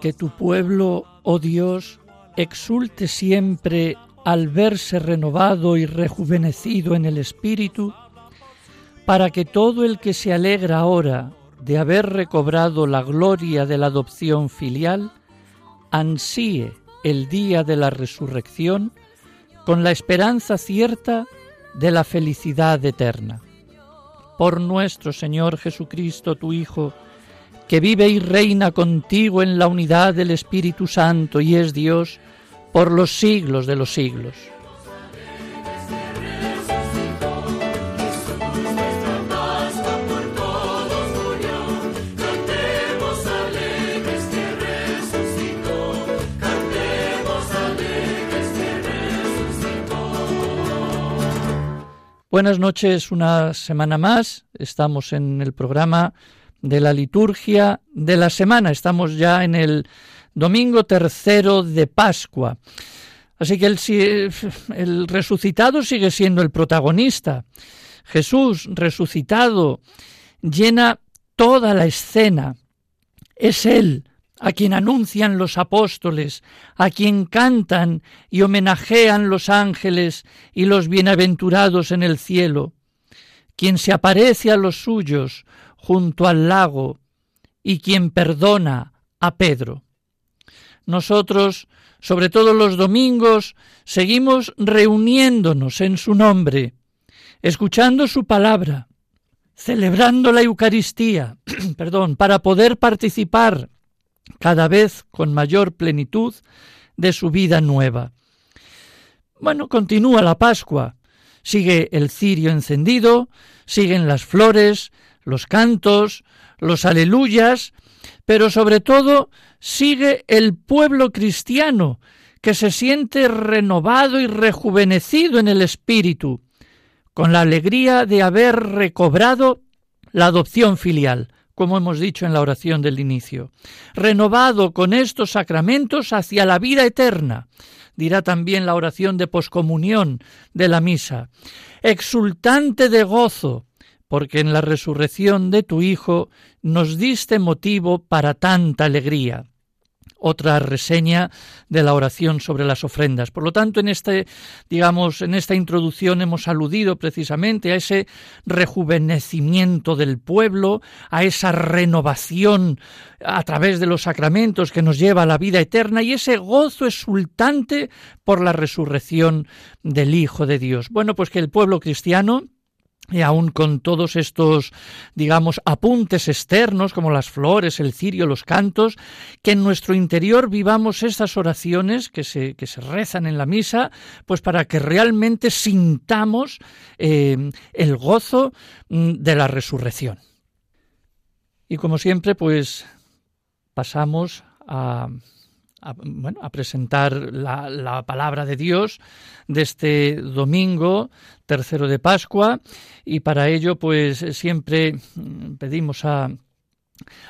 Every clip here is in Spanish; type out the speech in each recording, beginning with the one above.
Que tu pueblo, oh Dios, exulte siempre al verse renovado y rejuvenecido en el Espíritu, para que todo el que se alegra ahora de haber recobrado la gloria de la adopción filial, ansíe el día de la resurrección con la esperanza cierta de la felicidad eterna. Por nuestro Señor Jesucristo, tu Hijo, que vive y reina contigo en la unidad del Espíritu Santo y es Dios por los siglos de los siglos. Buenas noches, una semana más. Estamos en el programa de la liturgia de la semana. Estamos ya en el domingo tercero de Pascua. Así que el, el, resucitado sigue siendo el protagonista. Jesús resucitado llena toda la escena. Es Él a quien anuncian los apóstoles, a quien cantan y homenajean los ángeles y los bienaventurados en el cielo, quien se aparece a los suyos, junto al lago y quien perdona a Pedro. Nosotros, sobre todo los domingos, seguimos reuniéndonos en su nombre, escuchando su palabra, celebrando la Eucaristía, perdón, para poder participar cada vez con mayor plenitud de su vida nueva. Bueno, continúa la Pascua, sigue el cirio encendido, siguen las flores, los cantos, los aleluyas, pero sobre todo sigue el pueblo cristiano, que se siente renovado y rejuvenecido en el espíritu, con la alegría de haber recobrado la adopción filial, como hemos dicho en la oración del inicio, renovado con estos sacramentos hacia la vida eterna, dirá también la oración de poscomunión de la misa, exultante de gozo, porque en la resurrección de tu Hijo nos diste motivo para tanta alegría. Otra reseña de la oración sobre las ofrendas. Por lo tanto, en este, digamos, en esta introducción hemos aludido precisamente a ese rejuvenecimiento del pueblo, a esa renovación a través de los sacramentos que nos lleva a la vida eterna y ese gozo exultante por la resurrección del Hijo de Dios. Bueno, pues que el pueblo cristiano y aún con todos estos, digamos, apuntes externos como las flores, el cirio, los cantos, que en nuestro interior vivamos estas oraciones que se, que se rezan en la misa, pues para que realmente sintamos eh, el gozo mm, de la resurrección. Y como siempre, pues pasamos a a, bueno, a presentar la, la, palabra de Dios de este domingo tercero de Pascua y para ello pues siempre pedimos a,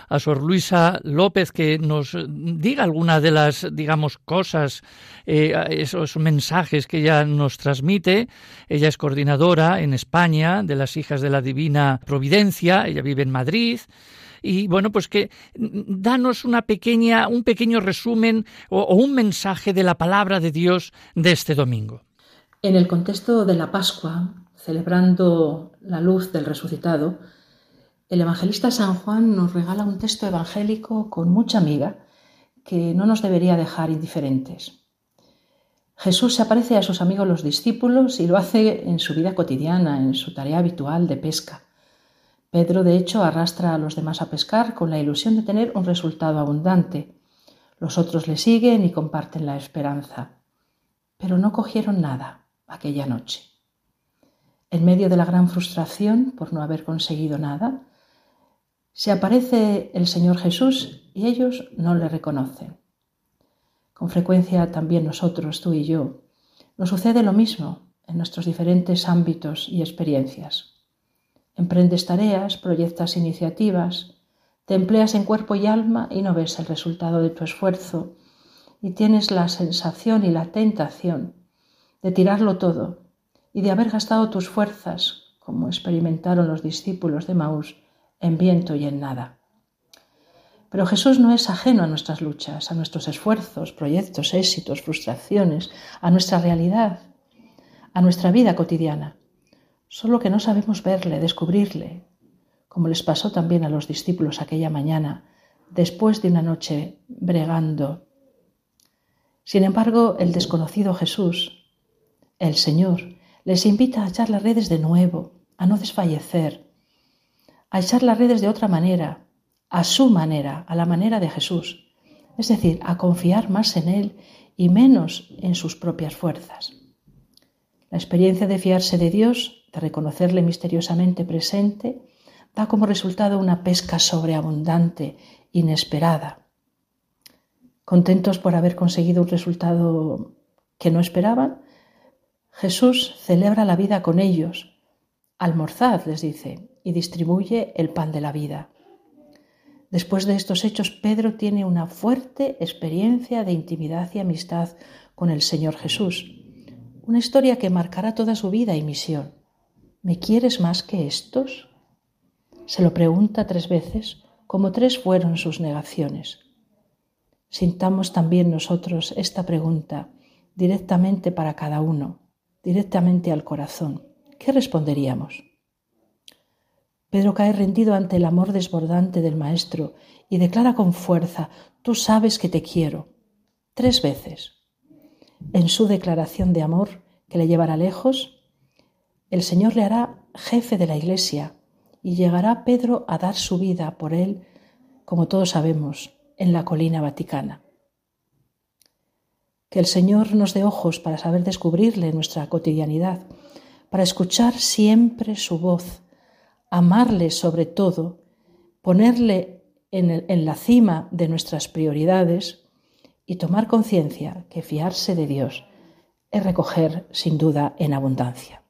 a Sor Luisa López que nos diga alguna de las, digamos, cosas, eh, esos mensajes que ella nos transmite. Ella es coordinadora en España de las Hijas de la Divina Providencia, ella vive en Madrid. Y bueno, pues que danos una pequeña, un pequeño resumen o, o un mensaje de la palabra de Dios de este domingo. En el contexto de la Pascua, celebrando la luz del resucitado, el evangelista San Juan nos regala un texto evangélico con mucha amiga que no nos debería dejar indiferentes. Jesús se aparece a sus amigos los discípulos y lo hace en su vida cotidiana, en su tarea habitual de pesca. Pedro, de hecho, arrastra a los demás a pescar con la ilusión de tener un resultado abundante. Los otros le siguen y comparten la esperanza. Pero no cogieron nada aquella noche. En medio de la gran frustración por no haber conseguido nada, se aparece el Señor Jesús y ellos no le reconocen. Con frecuencia también nosotros, tú y yo, nos sucede lo mismo en nuestros diferentes ámbitos y experiencias. Emprendes tareas, proyectas iniciativas, te empleas en cuerpo y alma y no ves el resultado de tu esfuerzo y tienes la sensación y la tentación de tirarlo todo y de haber gastado tus fuerzas, como experimentaron los discípulos de Maús, en viento y en nada. Pero Jesús no es ajeno a nuestras luchas, a nuestros esfuerzos, proyectos, éxitos, frustraciones, a nuestra realidad, a nuestra vida cotidiana. Solo que no sabemos verle, descubrirle, como les pasó también a los discípulos aquella mañana, después de una noche bregando. Sin embargo, el desconocido Jesús, el Señor, les invita a echar las redes de nuevo, a no desfallecer, a echar las redes de otra manera, a su manera, a la manera de Jesús, es decir, a confiar más en Él y menos en sus propias fuerzas. La experiencia de fiarse de Dios, de reconocerle misteriosamente presente, da como resultado una pesca sobreabundante, inesperada. Contentos por haber conseguido un resultado que no esperaban, Jesús celebra la vida con ellos. Almorzad, les dice, y distribuye el pan de la vida. Después de estos hechos, Pedro tiene una fuerte experiencia de intimidad y amistad con el Señor Jesús, una historia que marcará toda su vida y misión. ¿Me quieres más que estos? Se lo pregunta tres veces, como tres fueron sus negaciones. Sintamos también nosotros esta pregunta directamente para cada uno, directamente al corazón. ¿Qué responderíamos? Pedro cae rendido ante el amor desbordante del Maestro y declara con fuerza, Tú sabes que te quiero. Tres veces. En su declaración de amor, que le llevará lejos, el Señor le hará jefe de la Iglesia y llegará Pedro a dar su vida por él, como todos sabemos, en la colina vaticana. Que el Señor nos dé ojos para saber descubrirle en nuestra cotidianidad, para escuchar siempre su voz, amarle sobre todo, ponerle en, la cima de nuestras prioridades y tomar conciencia que fiarse de Dios es recoger sin duda en abundancia.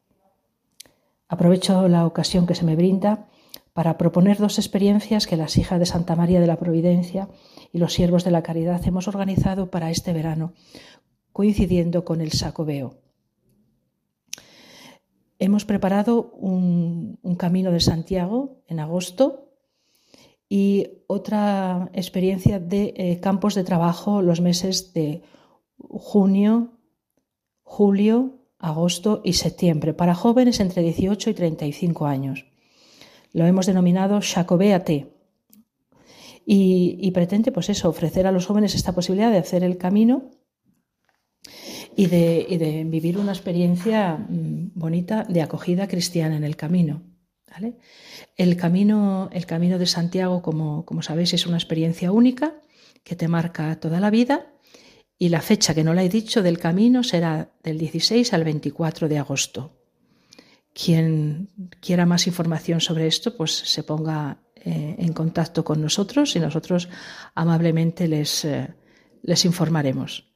Aprovecho la ocasión que se me brinda para proponer dos experiencias que las hijas de Santa María de la Providencia y los siervos de la caridad hemos organizado para este verano, coincidiendo con el Sacobeo. Hemos preparado un, camino de Santiago en agosto y otra experiencia de eh, campos de trabajo los meses de junio, julio, agosto y septiembre para jóvenes entre 18 y 35 años. Lo hemos denominado Jacobéate y, y pretende pues eso, ofrecer a los jóvenes esta posibilidad de hacer el camino y de, vivir una experiencia mm, bonita de acogida cristiana en el camino. El, camino el camino de Santiago, como, como sabéis, es una experiencia única que te marca toda la vida y la fecha que no la he dicho del camino será del 16 al 24 de agosto. Quien quiera más información sobre esto, pues se ponga eh, en contacto con nosotros y nosotros amablemente les, eh, les informaremos.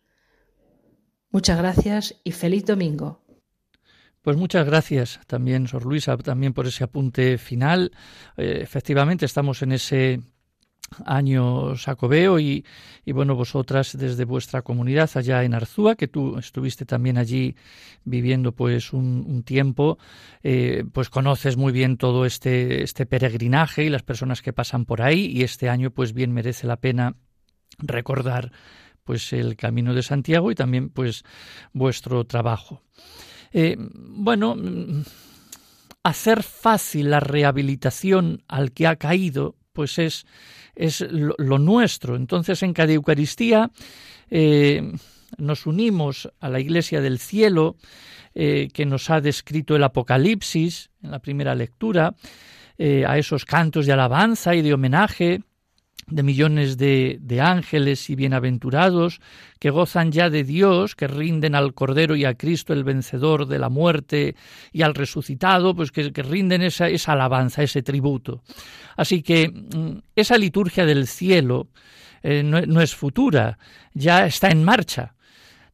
Muchas gracias y feliz domingo. Pues muchas gracias también, Sor Luisa, también por ese apunte final. Eh, efectivamente, estamos en ese año Sacobeo y, y, bueno, vosotras desde vuestra comunidad allá en Arzúa, que tú estuviste también allí viviendo pues un, tiempo, eh, pues conoces muy bien todo este, este peregrinaje y las personas que pasan por ahí y este año pues bien merece la pena recordar pues el camino de Santiago y también pues vuestro trabajo. Eh, bueno, hacer fácil la rehabilitación al que ha caído, pues es es lo, nuestro. Entonces, en cada Eucaristía eh, nos unimos a la Iglesia del Cielo, eh, que nos ha descrito el Apocalipsis en la primera lectura, eh, a esos cantos de alabanza y de homenaje de millones de, ángeles y bienaventurados que gozan ya de Dios, que rinden al Cordero y a Cristo el vencedor de la muerte y al resucitado, pues que, rinden esa, esa, alabanza, ese tributo. Así que mm, esa liturgia del cielo eh, no es futura, ya está en marcha.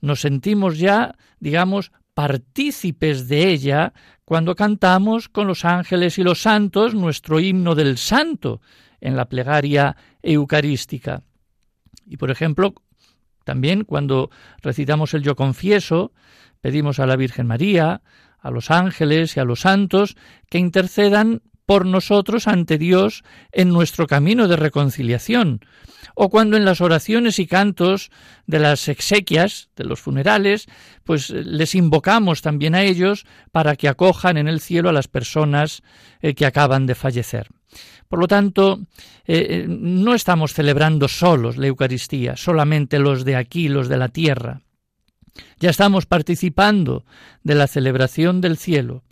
Nos sentimos ya, digamos, partícipes de ella cuando cantamos con los ángeles y los santos nuestro himno del santo en la plegaria eucarística. Y por ejemplo, también cuando recitamos el Yo confieso, pedimos a la Virgen María, a los ángeles y a los santos que intercedan por nosotros ante Dios en nuestro camino de reconciliación, o cuando en las oraciones y cantos de las exequias, de los funerales, pues les invocamos también a ellos para que acojan en el cielo a las personas eh, que acaban de fallecer. Por lo tanto, eh, eh, no estamos celebrando solos la Eucaristía, solamente los de aquí, los de la tierra. Ya estamos participando de la celebración del cielo,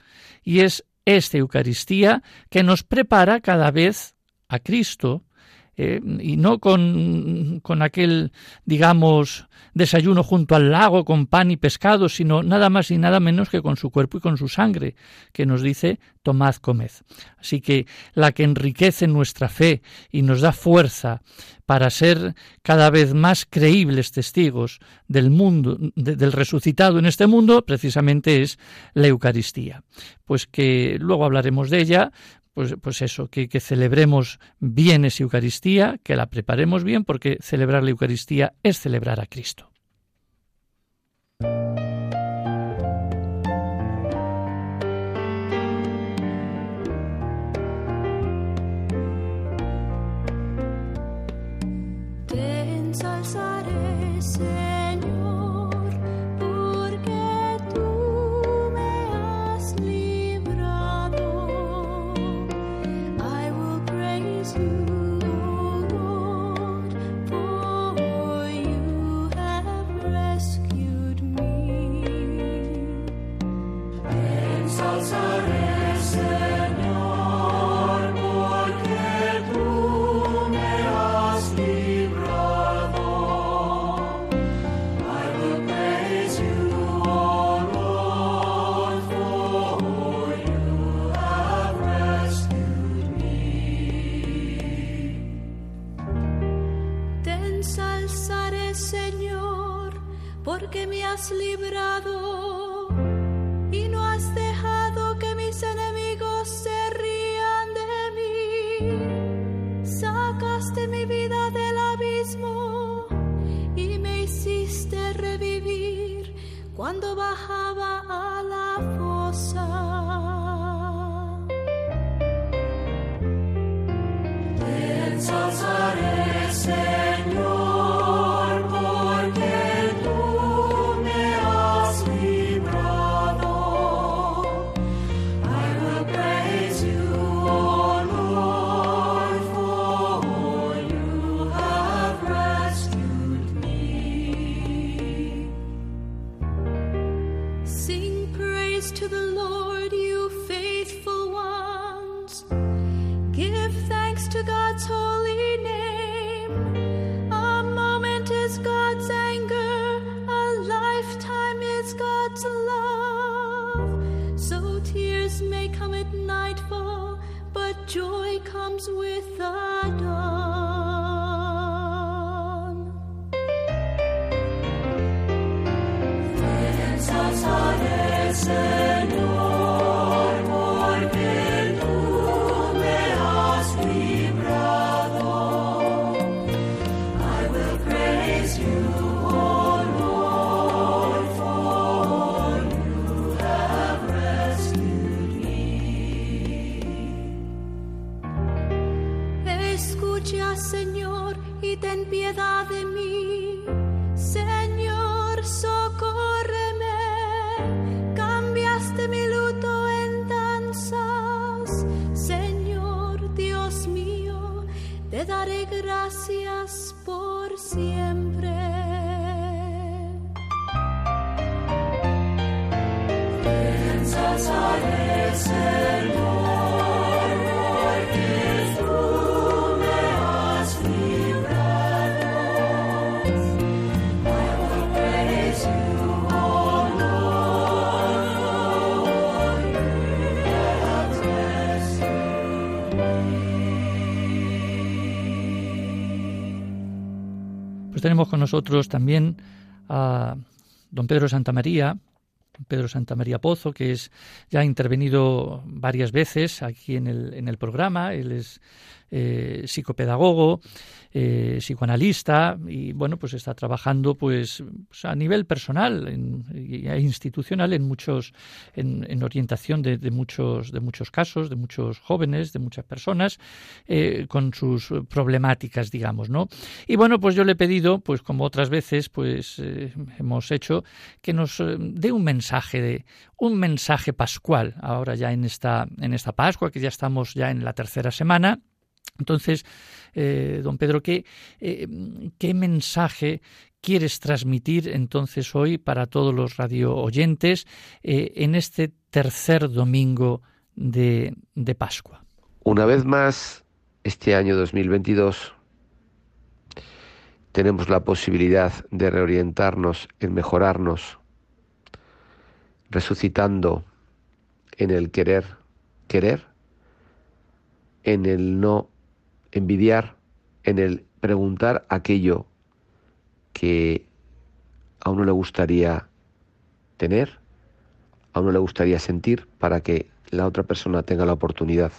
y es esta Eucaristía que nos prepara cada vez a Cristo, eh, y no con, con, aquel, digamos, desayuno junto al lago con pan y pescado, sino nada más y nada menos que con su cuerpo y con su sangre, que nos dice, tomad, comed. Así que la que enriquece nuestra fe y nos da fuerza para ser cada vez más creíbles testigos del mundo, del resucitado en este mundo, precisamente es la Eucaristía. Pues que luego hablaremos de ella, pues, pues eso, que, que, celebremos bien esa Eucaristía, que la preparemos bien, porque celebrar la Eucaristía es celebrar a Cristo. porque me has librado y no has dejado que mis enemigos se rían de mí. Sacaste mi vida del abismo y me hiciste revivir cuando bajaba Pues tenemos con nosotros también a don Pedro Santamaría, Pedro Santamaría Pozo, que es ya ha intervenido varias veces aquí en el, en el programa. Él es eh, psicopedagogo, eh, psicoanalista y bueno, pues está trabajando pues, pues a nivel personal e institucional en muchos, en, orientación de, muchos, de muchos casos, de muchos jóvenes, de muchas personas eh, con sus problemáticas, digamos, ¿no? Y bueno, pues yo le he pedido, pues como otras veces, pues hemos hecho que nos dé un mensaje de un mensaje pascual ahora ya en esta en esta Pascua que ya estamos ya en la tercera semana entonces, eh, don Pedro, ¿qué, eh, ¿qué mensaje quieres transmitir entonces hoy para todos los radio oyentes eh, en este tercer domingo de, de Pascua? Una vez más, este año 2022 tenemos la posibilidad de reorientarnos en mejorarnos, resucitando en el querer, querer, en el no envidiar, en el preguntar aquello que a uno le gustaría tener, a uno le gustaría sentir para que la otra persona tenga la oportunidad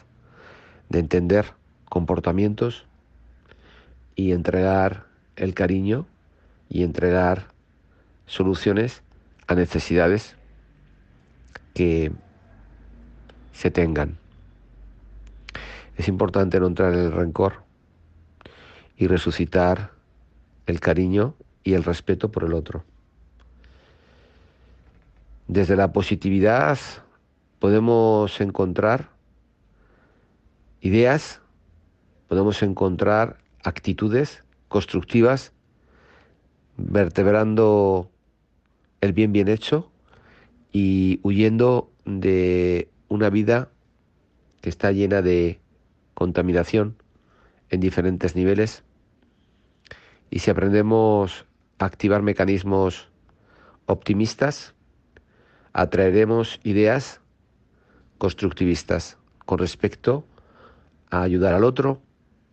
de entender comportamientos y entregar el cariño y entregar soluciones a necesidades que se tengan. Es importante no entrar en el rencor y resucitar el cariño y el respeto por el otro. Desde la positividad podemos encontrar ideas, podemos encontrar actitudes constructivas, vertebrando el bien bien hecho y huyendo de una vida que está llena de contaminación en diferentes niveles y si aprendemos a activar mecanismos optimistas, atraeremos ideas constructivistas con respecto a ayudar al otro,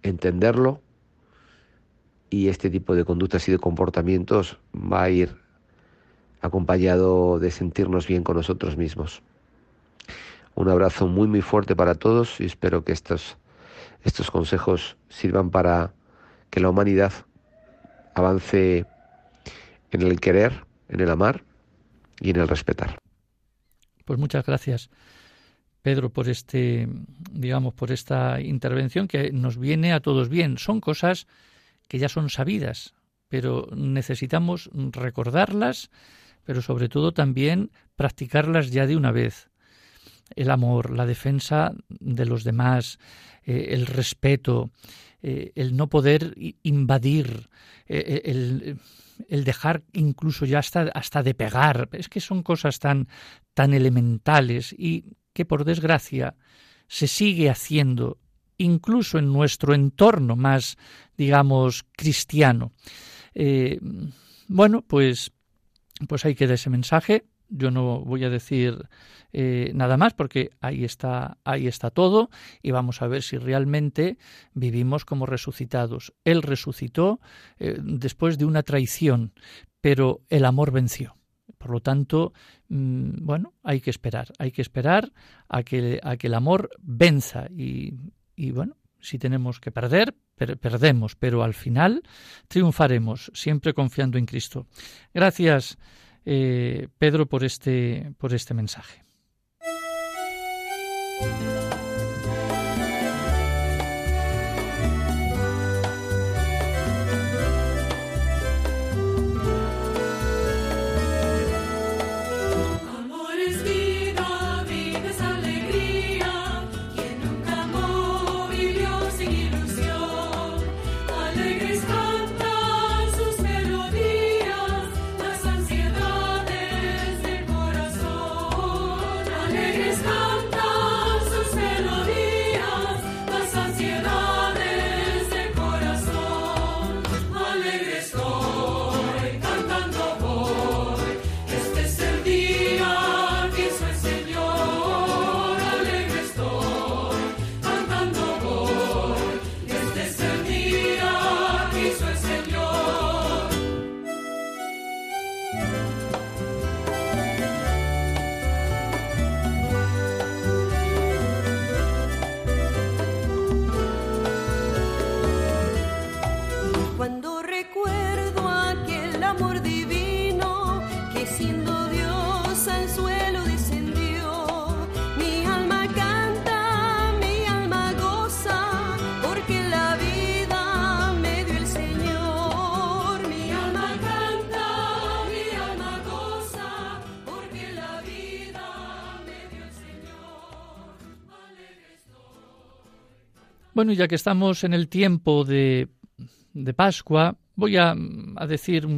entenderlo y este tipo de conductas y de comportamientos va a ir acompañado de sentirnos bien con nosotros mismos. Un abrazo muy muy fuerte para todos y espero que estos estos consejos sirvan para que la humanidad avance en el querer, en el amar y en el respetar. Pues muchas gracias, Pedro, por este, digamos, por esta intervención que nos viene a todos bien. Son cosas que ya son sabidas, pero necesitamos recordarlas, pero sobre todo también practicarlas ya de una vez. El amor, la defensa de los demás, eh, el respeto, eh, el no poder invadir, eh, el, el, dejar incluso ya hasta, hasta de pegar. Es que son cosas tan, tan elementales y que por desgracia se sigue haciendo incluso en nuestro entorno más, digamos, cristiano. bueno, pues, pues ahí queda ese mensaje. Yo no voy a decir eh, nada más porque ahí está, ahí está todo y vamos a ver si realmente vivimos como resucitados. Él resucitó eh, después de una traición, pero el amor venció. Por lo tanto, mm, bueno, hay que esperar, hay que esperar a que, a que el amor venza y, y bueno, si tenemos que perder, perdemos, pero al final triunfaremos, siempre confiando en Cristo. Gracias, eh, Pedro, por este, por este mensaje. Bueno, ya que estamos en el tiempo de, de Pascua, voy a, decir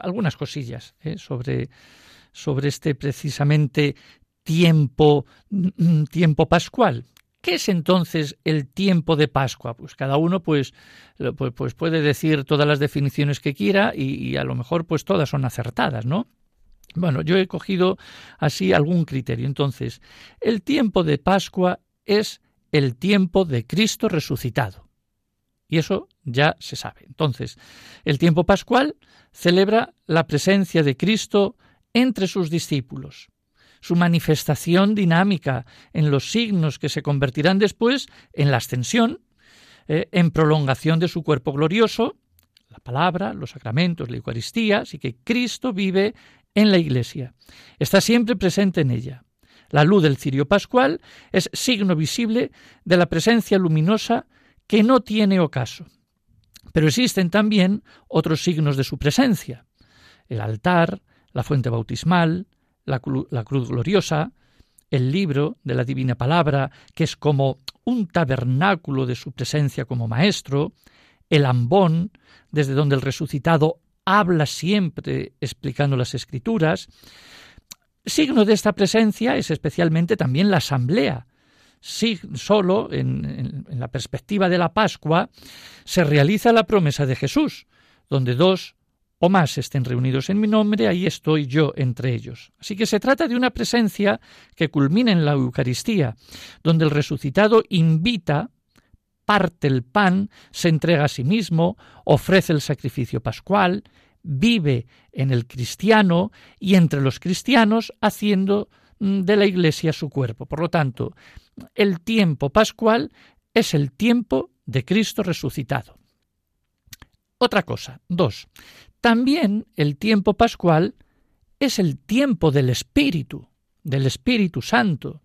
algunas cosillas ¿eh? sobre, sobre este precisamente tiempo, tiempo pascual. ¿Qué es entonces el tiempo de Pascua? Pues cada uno pues, pues, pues puede decir todas las definiciones que quiera y, y, a lo mejor pues todas son acertadas, ¿no? Bueno, yo he cogido así algún criterio. Entonces, el tiempo de Pascua es el tiempo de Cristo resucitado. Y eso ya se sabe. Entonces, el tiempo pascual celebra la presencia de Cristo entre sus discípulos, su manifestación dinámica en los signos que se convertirán después en la ascensión, eh, en prolongación de su cuerpo glorioso, la palabra, los sacramentos, la Eucaristía, así que Cristo vive en la Iglesia, está siempre presente en ella. La luz del cirio pascual es signo visible de la presencia luminosa que no tiene ocaso. Pero existen también otros signos de su presencia. El altar, la fuente bautismal, la, cruz gloriosa, el libro de la divina palabra, que es como un tabernáculo de su presencia como maestro, el ambón, desde donde el resucitado habla siempre explicando las escrituras. Signo de esta presencia es especialmente también la asamblea. Sí, solo en, en la perspectiva de la Pascua se realiza la promesa de Jesús, donde dos o más estén reunidos en mi nombre, ahí estoy yo entre ellos. Así que se trata de una presencia que culmina en la Eucaristía, donde el resucitado invita, parte el pan, se entrega a sí mismo, ofrece el sacrificio pascual, vive en el cristiano y entre los cristianos haciendo mm, de la Iglesia su cuerpo. Por lo tanto, el tiempo pascual es el tiempo de Cristo resucitado. Otra cosa, dos, también el tiempo pascual es el tiempo del Espíritu, del Espíritu Santo.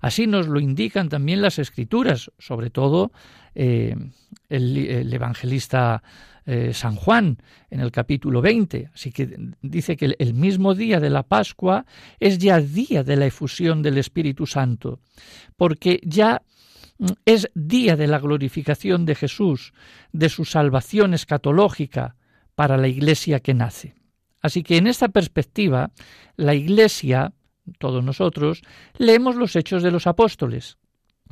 Así nos lo indican también las Escrituras, sobre todo eh, el, evangelista eh, San Juan en el capítulo 20. Así que dice que el mismo día de la Pascua es ya día de la efusión del Espíritu Santo, porque ya mm, es día de la glorificación de Jesús, de su salvación escatológica, para la Iglesia que nace. Así que en esta perspectiva, la Iglesia, todos nosotros, leemos los hechos de los apóstoles,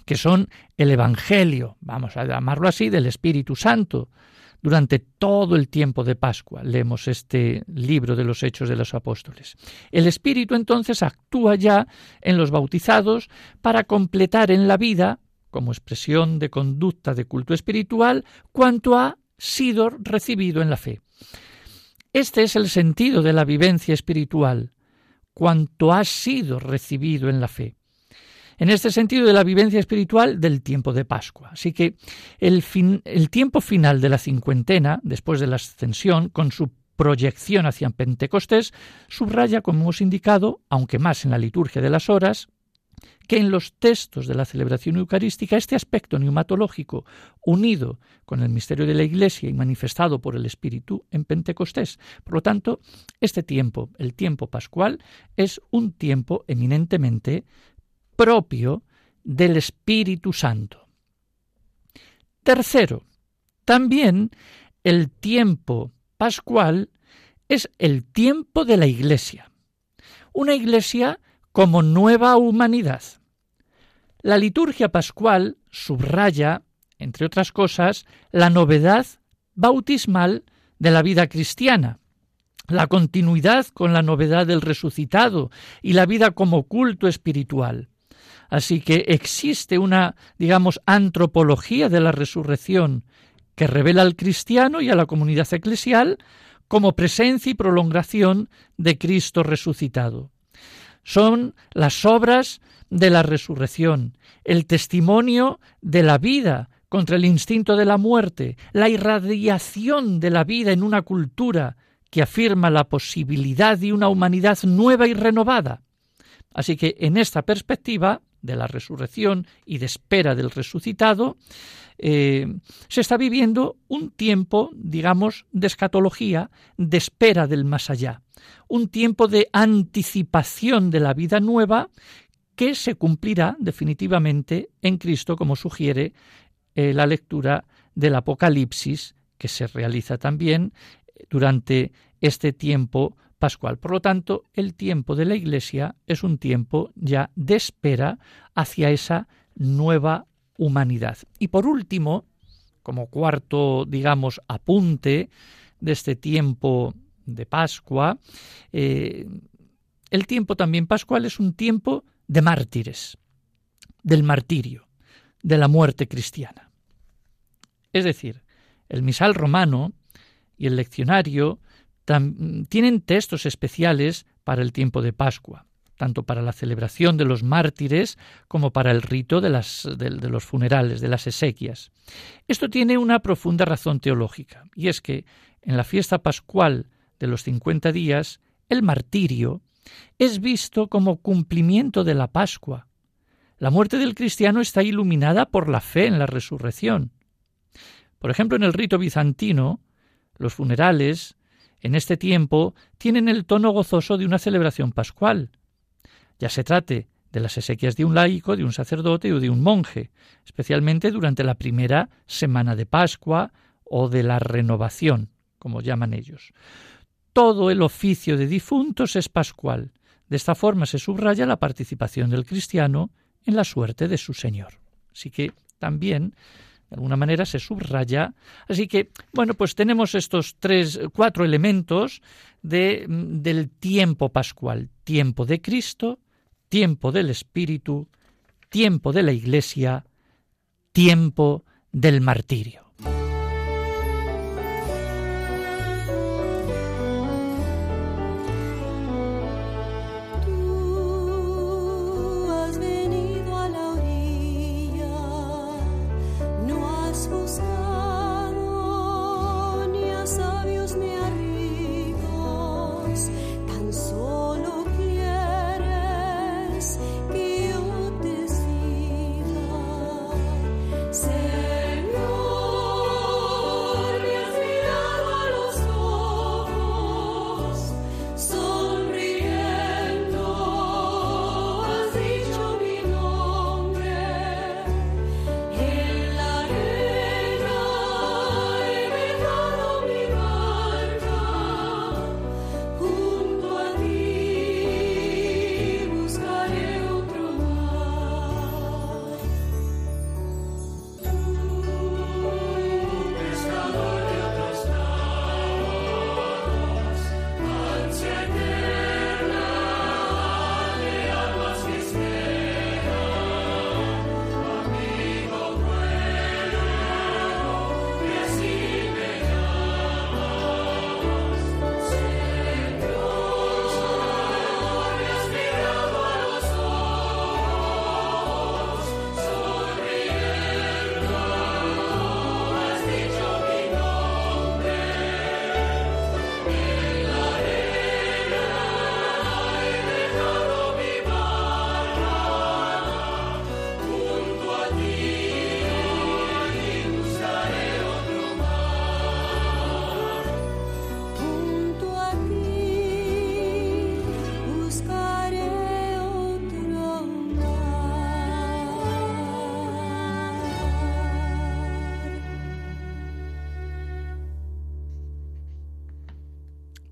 que son el Evangelio, vamos a llamarlo así, del Espíritu Santo. Durante todo el tiempo de Pascua leemos este libro de los Hechos de los Apóstoles. El Espíritu entonces actúa ya en los bautizados para completar en la vida, como expresión de conducta de culto espiritual, cuanto ha sido recibido en la fe. Este es el sentido de la vivencia espiritual, cuanto ha sido recibido en la fe. En este sentido de la vivencia espiritual del tiempo de Pascua. Así que el, tiempo final de la cincuentena, después de la ascensión, con su proyección hacia Pentecostés, subraya, como hemos indicado, aunque más en la liturgia de las horas, que en los textos de la celebración eucarística este aspecto neumatológico, unido con el misterio de la Iglesia y manifestado por el Espíritu en Pentecostés. Por lo tanto, este tiempo, el tiempo pascual, es un tiempo eminentemente propio del Espíritu Santo. Tercero, también el tiempo pascual es el tiempo de la Iglesia. Una Iglesia como nueva humanidad. La liturgia pascual subraya, entre otras cosas, la novedad bautismal de la vida cristiana, la continuidad con la novedad del resucitado y la vida como culto espiritual. Así que existe una, digamos, antropología de la resurrección que revela al cristiano y a la comunidad eclesial como presencia y prolongación de Cristo resucitado son las obras de la resurrección, el testimonio de la vida contra el instinto de la muerte, la irradiación de la vida en una cultura que afirma la posibilidad de una humanidad nueva y renovada. Así que en esta perspectiva de la resurrección y de espera del resucitado, eh, se está viviendo un tiempo, digamos, de escatología, de espera del más allá, un tiempo de anticipación de la vida nueva que se cumplirá definitivamente en Cristo, como sugiere eh, la lectura del Apocalipsis, que se realiza también durante este tiempo pascual. Por lo tanto, el tiempo de la Iglesia es un tiempo ya de espera hacia esa nueva humanidad. Y por último, como cuarto, digamos, apunte de este tiempo de Pascua, eh, el tiempo también pascual es un tiempo de mártires, del martirio, de la muerte cristiana. Es decir, el misal romano y el leccionario tienen textos especiales para el tiempo de Pascua, tanto para la celebración de los mártires como para el rito de, los funerales, de las exequias. Esto tiene una profunda razón teológica, y es que en la fiesta pascual de los cincuenta días, el martirio es visto como cumplimiento de la Pascua. La muerte del cristiano está iluminada por la fe en la resurrección. Por ejemplo, en el rito bizantino, los funerales, en este tiempo, tienen el tono gozoso de una celebración pascual. Ya se trate de las exequias de un laico, de un sacerdote o de un monje, especialmente durante la primera semana de Pascua o de la renovación, como llaman ellos. Todo el oficio de difuntos es pascual. De esta forma se subraya la participación del cristiano en la suerte de su Señor. Así que también de alguna manera se subraya. Así que, bueno, pues tenemos estos tres, cuatro elementos de, del tiempo pascual. Tiempo de Cristo, tiempo del Espíritu, tiempo de la Iglesia, tiempo del martirio.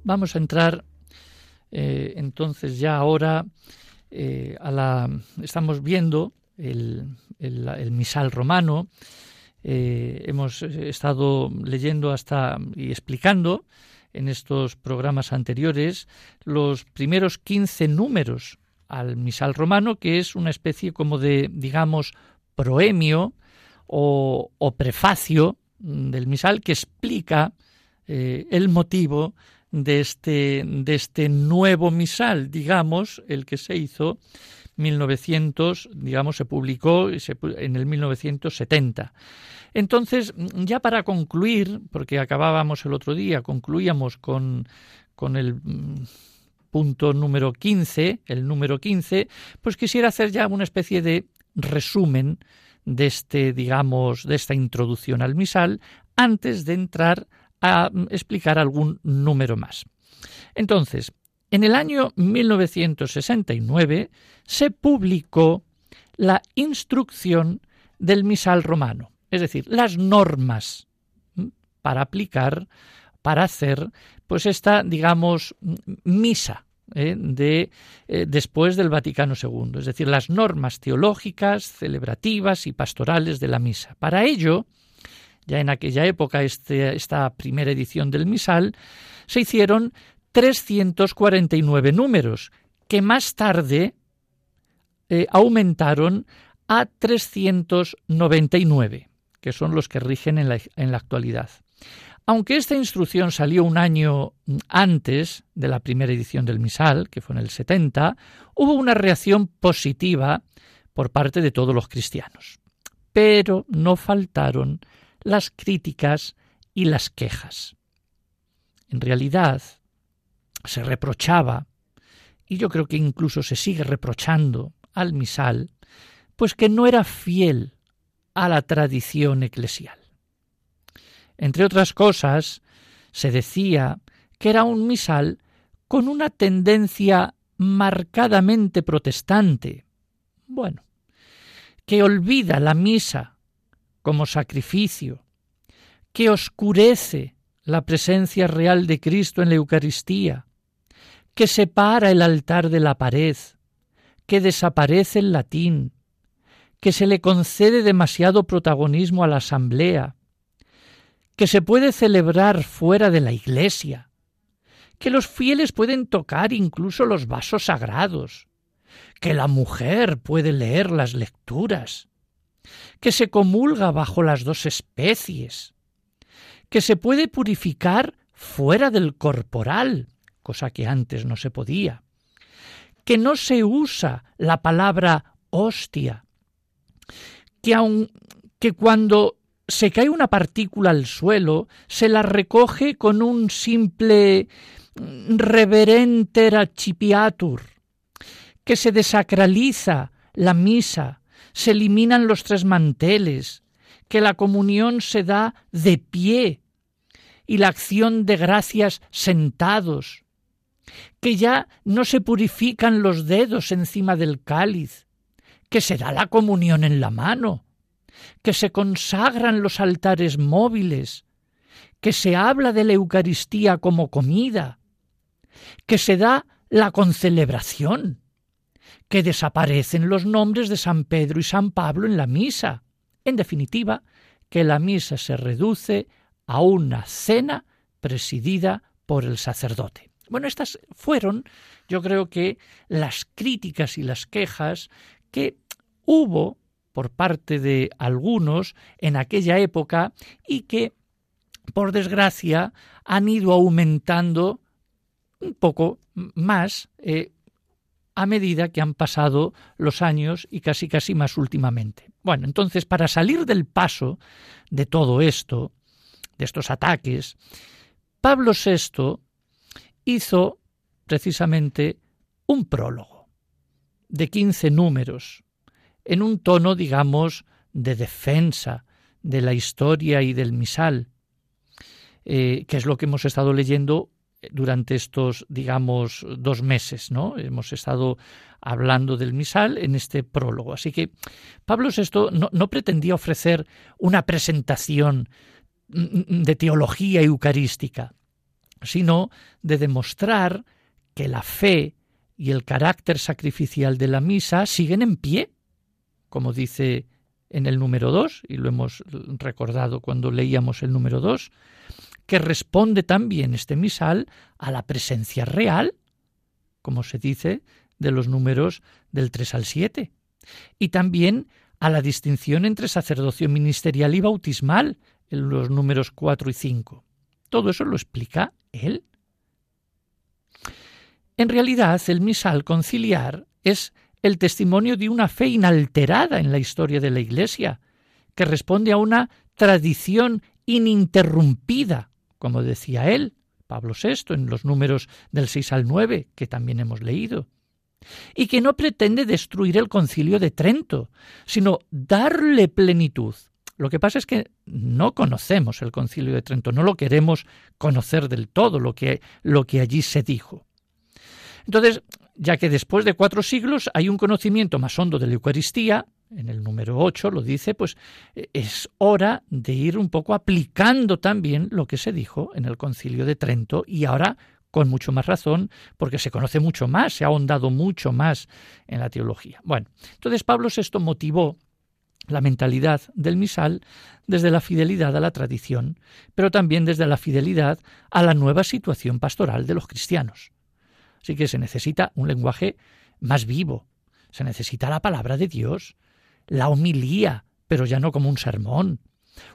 Vamos a entrar eh, entonces ya ahora eh, a la. Estamos viendo el, misal romano. Eh, hemos estado leyendo hasta y explicando en estos programas anteriores los primeros 15 números al misal romano, que es una especie como de, digamos, proemio o, o prefacio del misal que explica el motivo de este, de este nuevo misal, digamos, el que se hizo 1900, digamos, se publicó en el 1970. Entonces, ya para concluir, porque acabábamos el otro día, concluíamos con, con el mm, punto número 15, el número 15, pues quisiera hacer ya una especie de resumen de este, digamos, de esta introducción al misal antes de entrar a explicar algún número más. Entonces, en el año 1969 se publicó la instrucción del misal romano. es decir, las normas para aplicar, para hacer, pues esta, digamos, misa ¿eh? de eh, después del Vaticano II, es decir, las normas teológicas, celebrativas y pastorales de la misa. Para ello, ya en aquella época, este, esta primera edición del misal, se hicieron 349 números, que más tarde eh, aumentaron a 399, que son los que rigen en la, en la actualidad. Aunque esta instrucción salió un año antes de la primera edición del misal, que fue en el 70, hubo una reacción positiva por parte de todos los cristianos. Pero no faltaron las críticas y las quejas. En realidad, se reprochaba, y yo creo que incluso se sigue reprochando al misal, pues que no era fiel a la tradición eclesial. Entre otras cosas, se decía que era un misal con una tendencia marcadamente protestante. Bueno, que olvida la misa como sacrificio, que oscurece la presencia real de Cristo en la Eucaristía, que separa el altar de la pared, que desaparece el latín, que se le concede demasiado protagonismo a la asamblea, que se puede celebrar fuera de la iglesia, que los fieles pueden tocar incluso los vasos sagrados, que la mujer puede leer las lecturas, que se comulga bajo las dos especies, que se puede purificar fuera del corporal, cosa que antes no se podía, que no se usa la palabra hostia, que aun que cuando se cae una partícula al suelo, se la recoge con un simple reverenter accipiatur, que se desacraliza la misa, se eliminan los tres manteles, que la comunión se da de pie y la acción de gracias sentados, que ya no se purifican los dedos encima del cáliz, que se da la comunión en la mano, que se consagran los altares móviles, que se habla de la Eucaristía como comida, que se da la concelebración, que desaparecen los nombres de San Pedro y San Pablo en la misa. En definitiva, que la misa se reduce a una cena presidida por el sacerdote. Bueno, estas fueron, yo creo que, las críticas y las quejas que hubo por parte de algunos en aquella época y que, por desgracia, han ido aumentando un poco más eh, a medida que han pasado los años y casi casi más últimamente. Bueno, entonces, para salir del paso de todo esto, de estos ataques, Pablo VI hizo precisamente un prólogo de 15 números en un tono, digamos, de defensa de la historia y del misal, eh, que es lo que hemos estado leyendo durante estos, digamos, dos meses, ¿no? Hemos estado hablando del misal en este prólogo. Así que Pablo VI no, no pretendía ofrecer una presentación de teología eucarística, sino de demostrar que la fe y el carácter sacrificial de la misa siguen en pie como dice en el número 2, y lo hemos recordado cuando leíamos el número 2, que responde también este misal a la presencia real, como se dice, de los números del 3 al 7, y también a la distinción entre sacerdocio ministerial y bautismal en los números 4 y 5. Todo eso lo explica él. En realidad, el misal conciliar es el testimonio de una fe inalterada en la historia de la Iglesia, que responde a una tradición ininterrumpida, como decía él, Pablo VI, en los números del 6 al 9, que también hemos leído, y que no pretende destruir el concilio de Trento, sino darle plenitud. Lo que pasa es que no conocemos el concilio de Trento, no lo queremos conocer del todo, lo que, lo que allí se dijo. Entonces, ya que después de cuatro siglos hay un conocimiento más hondo de la Eucaristía, en el número 8 lo dice, pues es hora de ir un poco aplicando también lo que se dijo en el concilio de Trento y ahora con mucho más razón porque se conoce mucho más, se ha ahondado mucho más en la teología. Bueno, entonces Pablo VI motivó la mentalidad del misal desde la fidelidad a la tradición, pero también desde la fidelidad a la nueva situación pastoral de los cristianos. Así que se necesita un lenguaje más vivo, se necesita la palabra de Dios, la homilía, pero ya no como un sermón,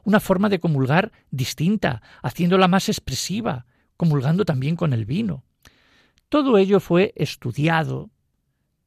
una forma de comulgar distinta, haciéndola más expresiva, comulgando también con el vino. Todo ello fue estudiado,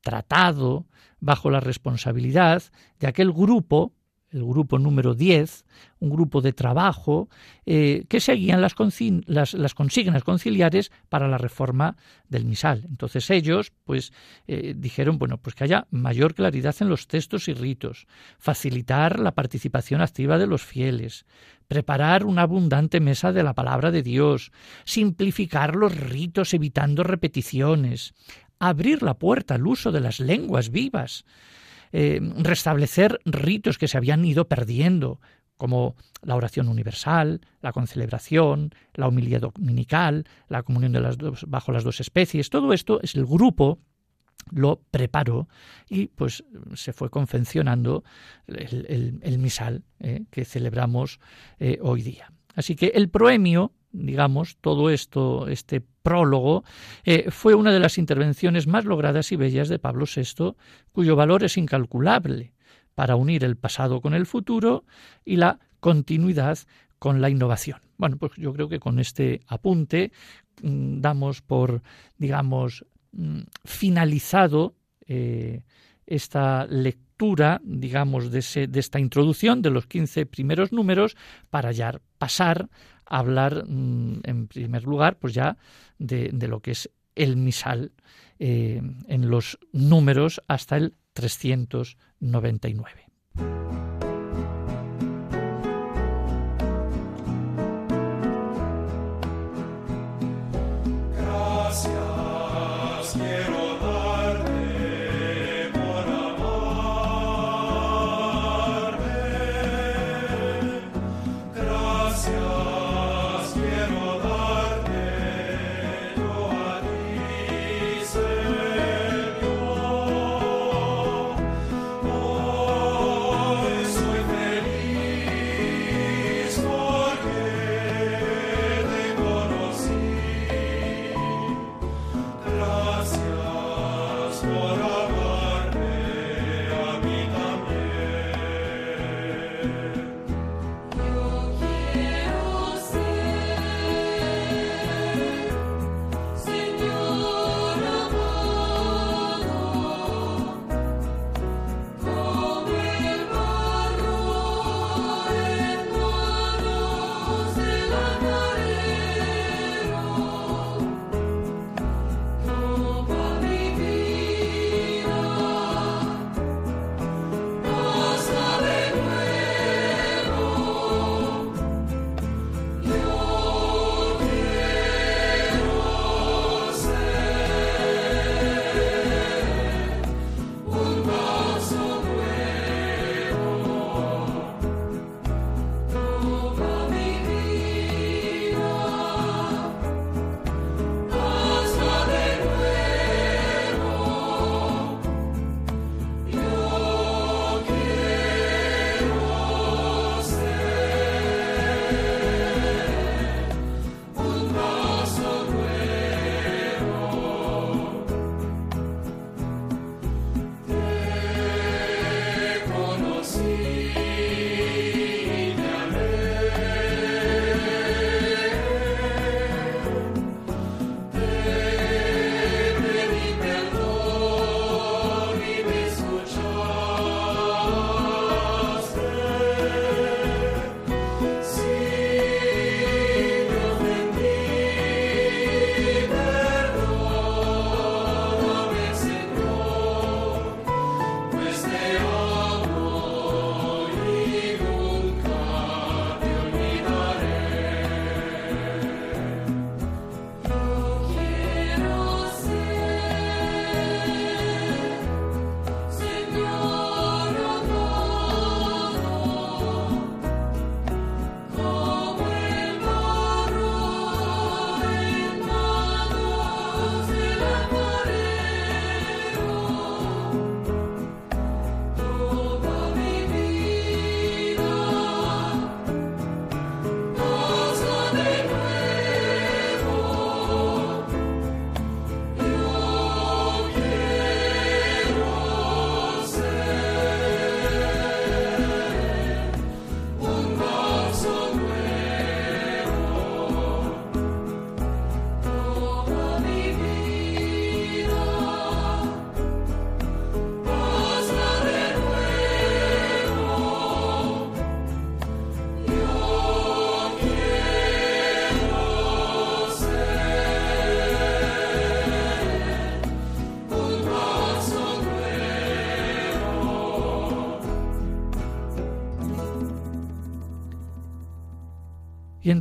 tratado, bajo la responsabilidad de aquel grupo el grupo número 10, un grupo de trabajo eh, que seguían las, consignas conciliares para la reforma del misal. Entonces ellos, pues, eh, dijeron, bueno, pues que haya mayor claridad en los textos y ritos, facilitar la participación activa de los fieles, preparar una abundante mesa de la palabra de Dios, simplificar los ritos evitando repeticiones, abrir la puerta al uso de las lenguas vivas, eh, restablecer ritos que se habían ido perdiendo, como la oración universal, la concelebración, la humildad dominical, la comunión de las dos, bajo las dos especies. Todo esto es el grupo lo preparó y pues se fue confeccionando el, misal eh, que celebramos eh, hoy día. Así que el proemio digamos, todo esto, este prólogo, eh, fue una de las intervenciones más logradas y bellas de Pablo VI, cuyo valor es incalculable para unir el pasado con el futuro y la continuidad con la innovación. Bueno, pues yo creo que con este apunte mm, damos por, digamos, mm, finalizado eh, esta lectura, digamos, de, de, esta introducción de los 15 primeros números para ya pasar hablar mm, en primer lugar pues ya de, lo que es el misal eh, en los números hasta el 399.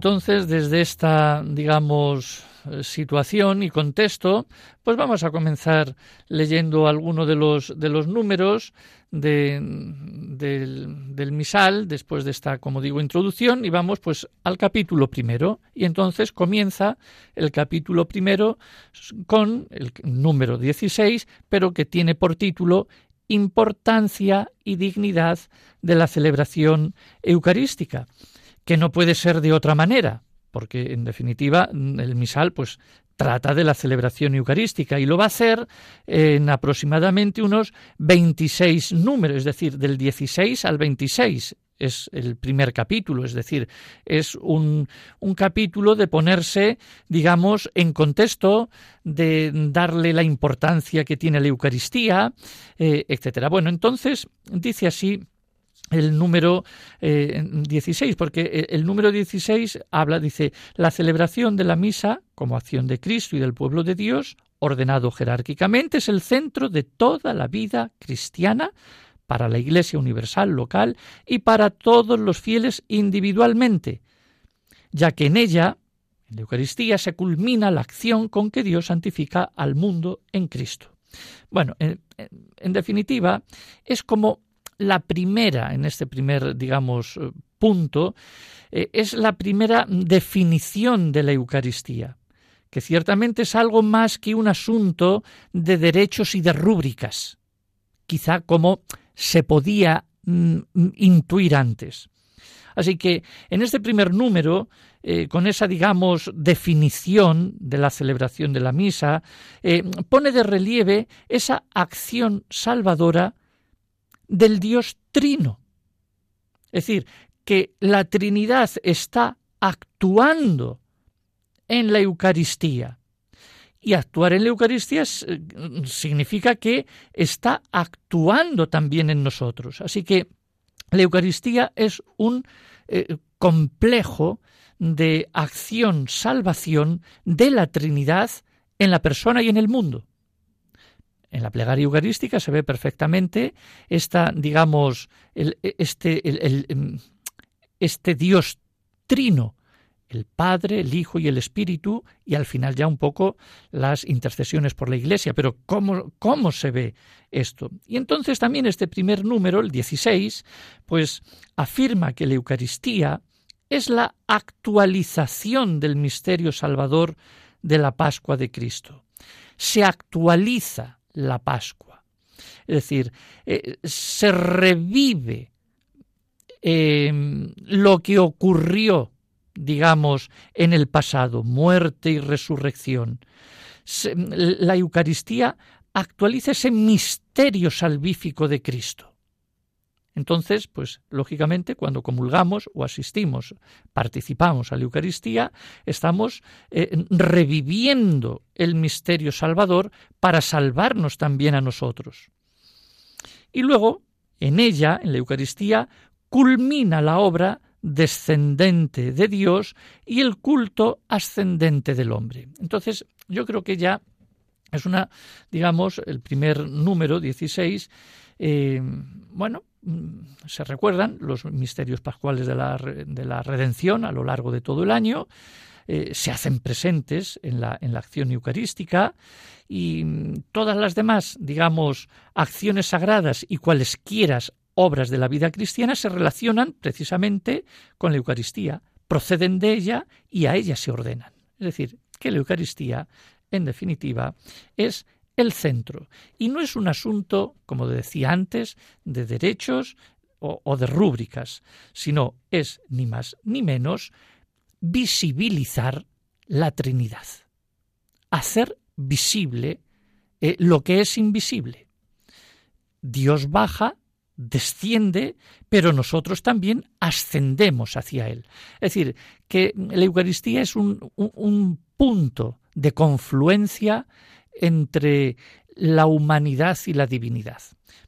Entonces, desde esta, digamos, situación y contexto, pues vamos a comenzar leyendo alguno de los, de los números de, del, del, misal, después de esta, como digo, introducción, y vamos pues al capítulo primero. Y entonces comienza el capítulo primero con el número 16, pero que tiene por título Importancia y dignidad de la celebración eucarística que no puede ser de otra manera, porque en definitiva el misal pues trata de la celebración eucarística y lo va a hacer en aproximadamente unos 26 números, es decir, del 16 al 26 es el primer capítulo, es decir, es un, un, capítulo de ponerse, digamos, en contexto, de darle la importancia que tiene la Eucaristía, eh, etcétera. Bueno, entonces dice así el número 16, eh, porque el número 16 habla, dice, la celebración de la misa como acción de Cristo y del pueblo de Dios, ordenado jerárquicamente, es el centro de toda la vida cristiana para la Iglesia universal local y para todos los fieles individualmente, ya que en ella, en la Eucaristía, se culmina la acción con que Dios santifica al mundo en Cristo. Bueno, en, en definitiva, es como la primera, en este primer, digamos, eh, punto, eh, es la primera definición de la Eucaristía, que ciertamente es algo más que un asunto de derechos y de rúbricas, quizá como se podía mm, intuir antes. Así que en este primer número, eh, con esa, digamos, definición de la celebración de la misa, pone de relieve esa acción salvadora del Dios trino. Es decir, que la Trinidad está actuando en la Eucaristía. Y actuar en la Eucaristía eh, significa que está actuando también en nosotros. Así que la Eucaristía es un eh, complejo de acción, salvación de la Trinidad en la persona y en el mundo en la plegaria eucarística se ve perfectamente esta, digamos, este, em, este Dios trino, el Padre, el Hijo y el Espíritu, y al final ya un poco las intercesiones por la Iglesia. Pero ¿cómo, cómo se ve esto? Y entonces también este primer número, el 16, pues afirma que la Eucaristía es la actualización del misterio salvador de la Pascua de Cristo. Se actualiza la Pascua. Es decir, eh, se revive em, lo que ocurrió, digamos, en el pasado, muerte y resurrección. la Eucaristía actualiza ese misterio salvífico de Cristo. Entonces, pues lógicamente, cuando comulgamos o asistimos, participamos a la Eucaristía, estamos eh, reviviendo el misterio salvador para salvarnos también a nosotros. Y luego, en ella, en la Eucaristía, culmina la obra descendente de Dios y el culto ascendente del hombre. Entonces, yo creo que ya es una, digamos, el primer número, 16, eh, bueno, se recuerdan los misterios pascuales de la, de la, redención a lo largo de todo el año, eh, se hacen presentes en la, en la acción eucarística y mm, todas las demás, digamos, acciones sagradas y cualesquiera obras de la vida cristiana se relacionan precisamente con la Eucaristía, proceden de ella y a ella se ordenan. Es decir, que la Eucaristía, en definitiva, es el centro. Y no es un asunto, como decía antes, de derechos o, de rúbricas, sino es ni más ni menos visibilizar la Trinidad, hacer visible eh, lo que es invisible. Dios baja, desciende, pero nosotros también ascendemos hacia Él. Es decir, que la Eucaristía es un, un punto de confluencia entre la humanidad y la divinidad.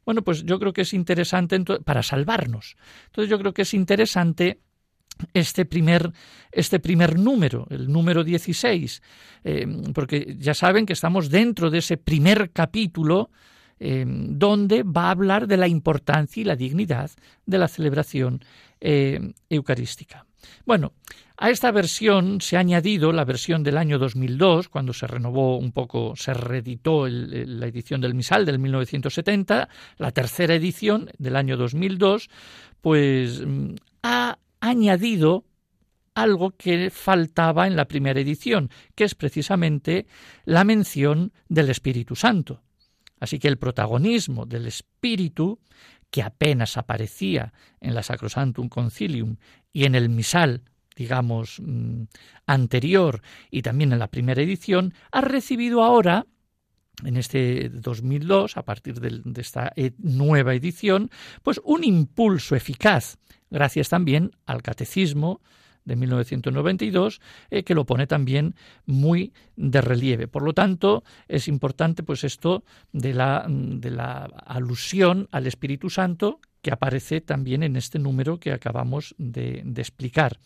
Bueno, pues yo creo que es interesante para salvarnos. Entonces yo creo que es interesante este primer, este primer número, el número 16, eh, porque ya saben que estamos dentro de ese primer capítulo eh, donde va a hablar de la importancia y la dignidad de la celebración eh, eucarística. Bueno, a esta versión se ha añadido la versión del año 2002, cuando se renovó un poco, se reeditó la edición del Misal del 1970, la tercera edición del año 2002, pues mm, ha añadido algo que faltaba en la primera edición, que es precisamente la mención del Espíritu Santo. Así que el protagonismo del Espíritu, que apenas aparecía en la Sacrosantum Concilium y en el misal, digamos, mm, anterior y también en la primera edición, ha recibido ahora en este 2002, a partir de, esta e, nueva edición, pues un impulso eficaz, gracias también al catecismo de 1992, eh, que lo pone también muy de relieve. Por lo tanto, es importante pues esto de la, de la alusión al Espíritu Santo que aparece también en este número que acabamos de, explicar.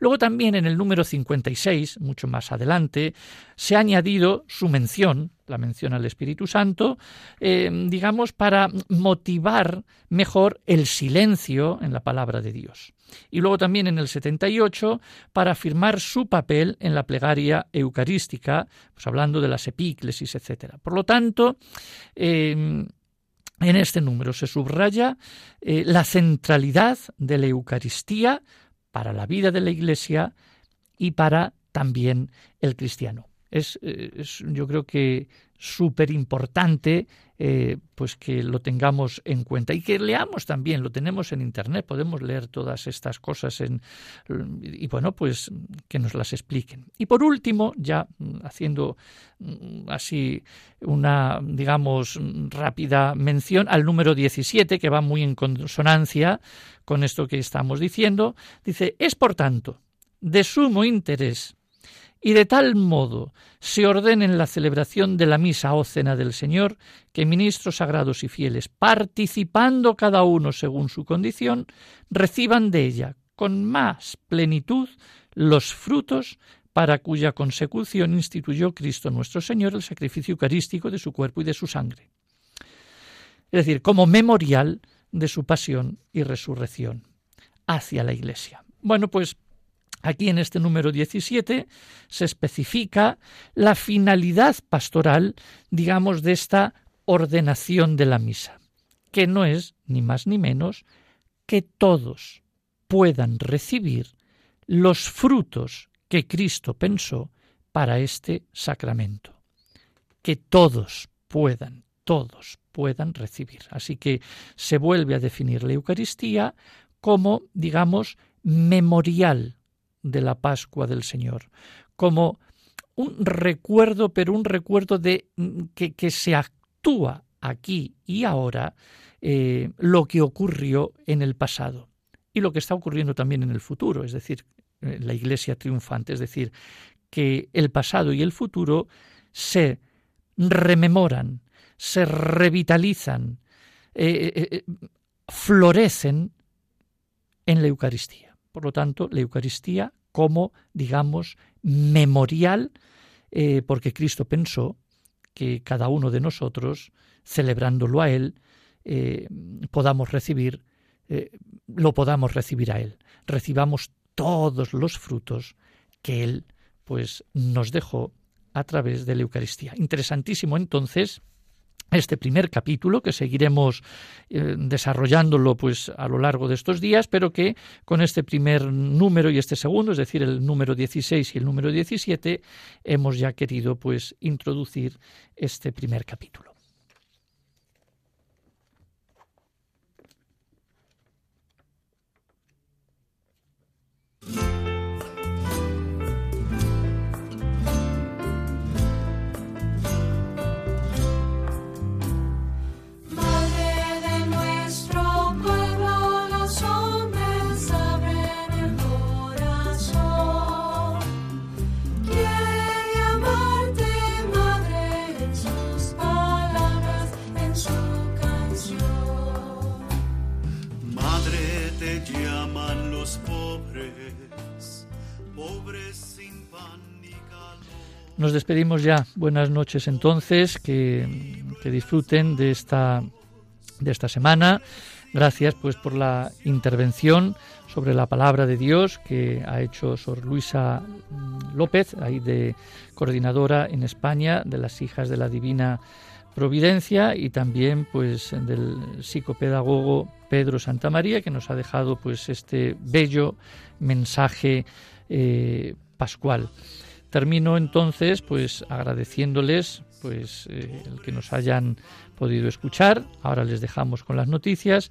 Luego también en el número 56, mucho más adelante, se ha añadido su mención, la mención al Espíritu Santo, eh, digamos, para motivar mejor el silencio en la palabra de Dios. Y luego también en el 78 para afirmar su papel en la plegaria eucarística, pues hablando de las epíclesis, etc. Por lo tanto, eh, en este número se subraya eh, la centralidad de la Eucaristía para la vida de la Iglesia y para también el cristiano. Es, eh, es yo creo que súper importante eh, pues que lo tengamos en cuenta y que leamos también, lo tenemos en internet, podemos leer todas estas cosas en, y bueno, pues que nos las expliquen. Y por último, ya haciendo mm, así una, digamos, rápida mención al número 17, que va muy en consonancia con esto que estamos diciendo, dice, es por tanto de sumo interés y de tal modo se ordenen la celebración de la misa o cena del Señor, que ministros sagrados y fieles, participando cada uno según su condición, reciban de ella con más plenitud los frutos para cuya consecución instituyó Cristo nuestro Señor el sacrificio eucarístico de su cuerpo y de su sangre. Es decir, como memorial de su pasión y resurrección hacia la Iglesia. Bueno, pues Aquí en este número 17 se especifica la finalidad pastoral, digamos, de esta ordenación de la misa, que no es ni más ni menos que todos puedan recibir los frutos que Cristo pensó para este sacramento. Que todos puedan, todos puedan recibir. Así que se vuelve a definir la Eucaristía como, digamos, memorial de la Pascua del Señor, como un recuerdo, pero un recuerdo de mm, que, que se actúa aquí y ahora eh, lo que ocurrió en el pasado y lo que está ocurriendo también en el futuro, es decir, eh, la Iglesia triunfante, es decir, que el pasado y el futuro se rememoran, se revitalizan, eh, florecen en la Eucaristía. Por lo tanto, la Eucaristía como, digamos, memorial, eh, porque Cristo pensó que cada uno de nosotros, celebrándolo a Él, eh, podamos recibir, eh, lo podamos recibir a Él. Recibamos todos los frutos que Él pues nos dejó a través de la Eucaristía. Interesantísimo entonces este primer capítulo que seguiremos eh, desarrollándolo pues a lo largo de estos días, pero que con este primer número y este segundo, es decir, el número 16 y el número 17, hemos ya querido pues introducir este primer capítulo. Nos despedimos ya. Buenas noches entonces, que, disfruten de esta, de esta semana, Gracias pues por la intervención sobre la palabra de Dios que ha hecho Sor Luisa mm, López, ahí de coordinadora en España de las hijas de la Divina Providencia y también pues del psicopedagogo Pedro Santamaría que nos ha dejado pues este bello mensaje eh, pascual. Termino entonces pues agradeciéndoles pues eh, el que nos hayan podido escuchar. Ahora les dejamos con las noticias,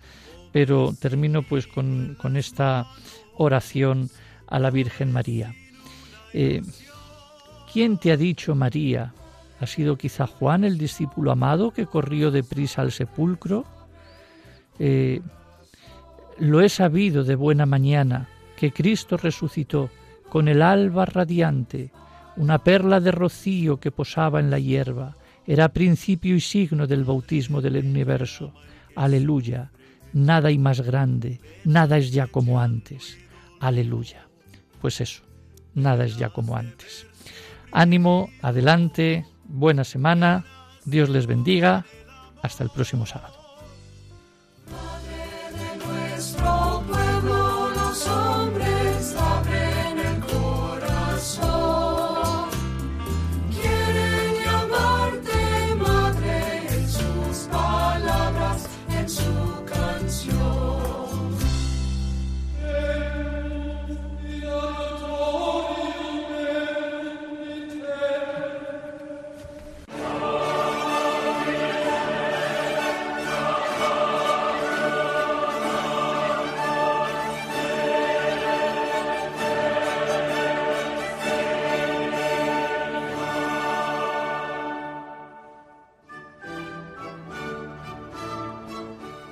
pero termino pues con, esta oración a la Virgen María. Eh, ¿Quién te ha dicho, María? ¿Ha sido quizá Juan, el discípulo amado, que corrió deprisa al sepulcro? Eh, lo he sabido de buena mañana, que Cristo resucitó con el alba radiante, una perla de rocío que posaba en la hierba, era principio y signo del bautismo del universo. Aleluya, nada hay más grande, nada es ya como antes. Aleluya. Pues eso, nada es ya como antes. Ánimo, adelante, buena semana, Dios les bendiga, hasta el próximo sábado.